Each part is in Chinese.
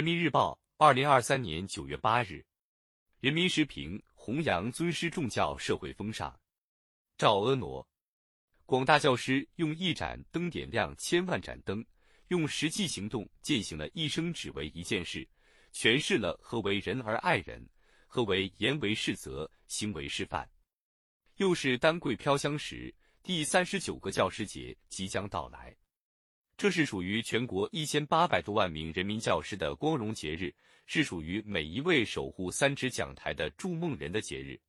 人民日报，二零二三年九月八日。人民时评：弘扬尊师重教社会风尚。赵婀娜，广大教师用一盏灯点亮千万盏灯，用实际行动践行了一生只为一件事，诠释了何为人而爱人，何为言为是则，行为示范。又是丹桂飘香时，第三十九个教师节即将到来。这是属于全国一千八百多万名人民教师的光荣节日，是属于每一位守护三尺讲台的筑梦人的节日。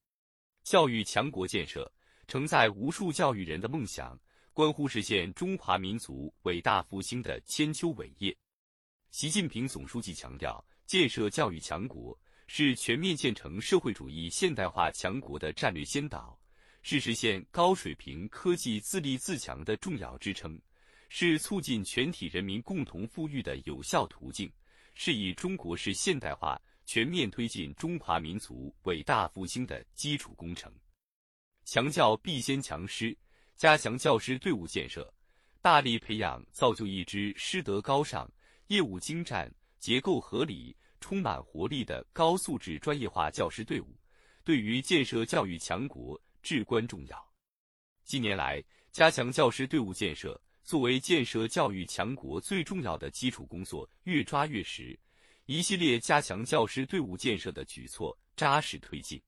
教育强国建设，承载无数教育人的梦想，关乎实现中华民族伟大复兴的千秋伟业。习近平总书记强调，建设教育强国是全面建成社会主义现代化强国的战略先导，是实现高水平科技自立自强的重要支撑。是促进全体人民共同富裕的有效途径，是以中国式现代化全面推进中华民族伟大复兴的基础工程。强教必先强师，加强教师队伍建设，大力培养造就一支师德高尚、业务精湛、结构合理、充满活力的高素质专业化教师队伍，对于建设教育强国至关重要。近年来，加强教师队伍建设。作为建设教育强国最重要的基础工作越抓越实，一系列加强教师队伍建设的举措扎实推进，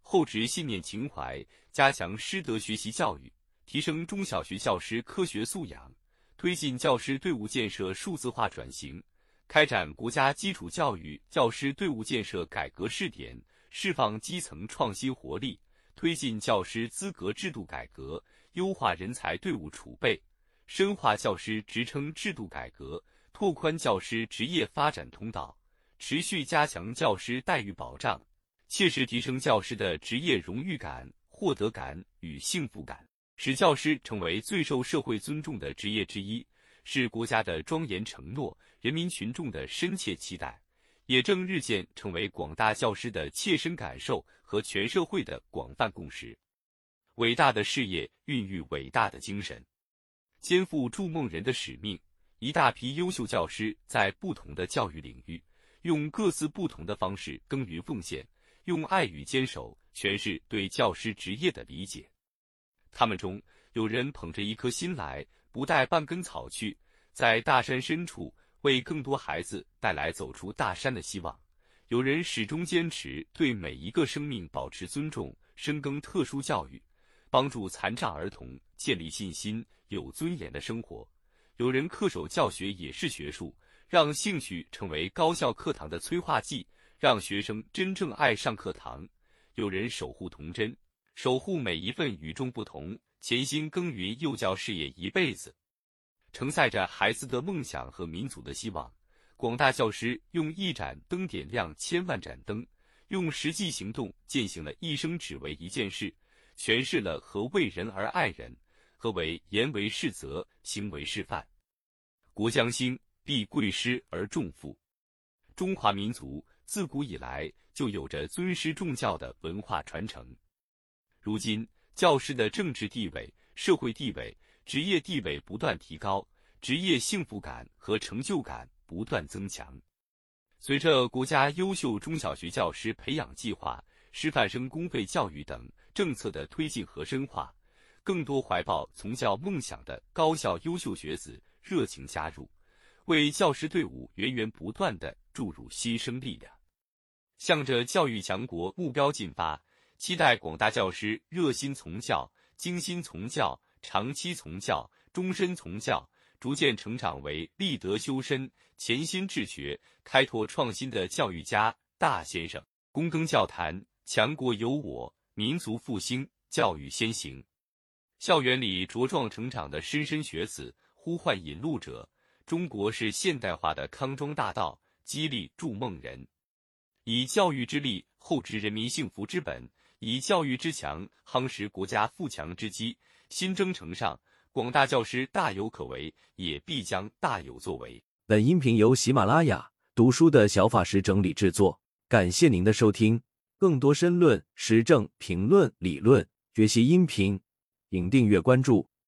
厚植信念情怀，加强师德学习教育，提升中小学教师科学素养，推进教师队伍建设数字化转型，开展国家基础教育教师队伍建设改革试点，释放基层创新活力，推进教师资格制度改革，优化人才队伍储备。深化教师职称制度改革，拓宽教师职业发展通道，持续加强教师待遇保障，切实提升教师的职业荣誉感、获得感与幸福感，使教师成为最受社会尊重的职业之一，是国家的庄严承诺，人民群众的深切期待，也正日渐成为广大教师的切身感受和全社会的广泛共识。伟大的事业孕育伟大的精神。肩负筑梦人的使命，一大批优秀教师在不同的教育领域，用各自不同的方式耕耘奉献，用爱与坚守诠释对教师职业的理解。他们中有人捧着一颗心来，不带半根草去，在大山深处为更多孩子带来走出大山的希望；有人始终坚持对每一个生命保持尊重，深耕特殊教育，帮助残障儿童建立信心。有尊严的生活，有人恪守教学也是学术，让兴趣成为高校课堂的催化剂，让学生真正爱上课堂；有人守护童真，守护每一份与众不同，潜心耕耘幼教事业一辈子，承载着孩子的梦想和民族的希望。广大教师用一盏灯点亮千万盏灯，用实际行动践行了一生只为一件事，诠释了何为人而爱人。何为言为是则，行为示范？国将兴，必贵师而重父。中华民族自古以来就有着尊师重教的文化传承。如今，教师的政治地位、社会地位、职业地位不断提高，职业幸福感和成就感不断增强。随着国家优秀中小学教师培养计划、师范生公费教育等政策的推进和深化。更多怀抱从教梦想的高校优秀学子热情加入，为教师队伍源源不断的注入新生力量，向着教育强国目标进发。期待广大教师热心从教、精心从教、长期从教、终身从教，逐渐成长为立德修身、潜心治学、开拓创新的教育家大先生。躬耕教坛，强国有我，民族复兴，教育先行。校园里茁壮成长的莘莘学子，呼唤引路者。中国是现代化的康庄大道，激励筑梦人。以教育之力厚植人民幸福之本，以教育之强夯实国家富强之基。新征程上，广大教师大有可为，也必将大有作为。本音频由喜马拉雅读书的小法师整理制作，感谢您的收听。更多深论、时政评论、理论学习音频。请订阅关注。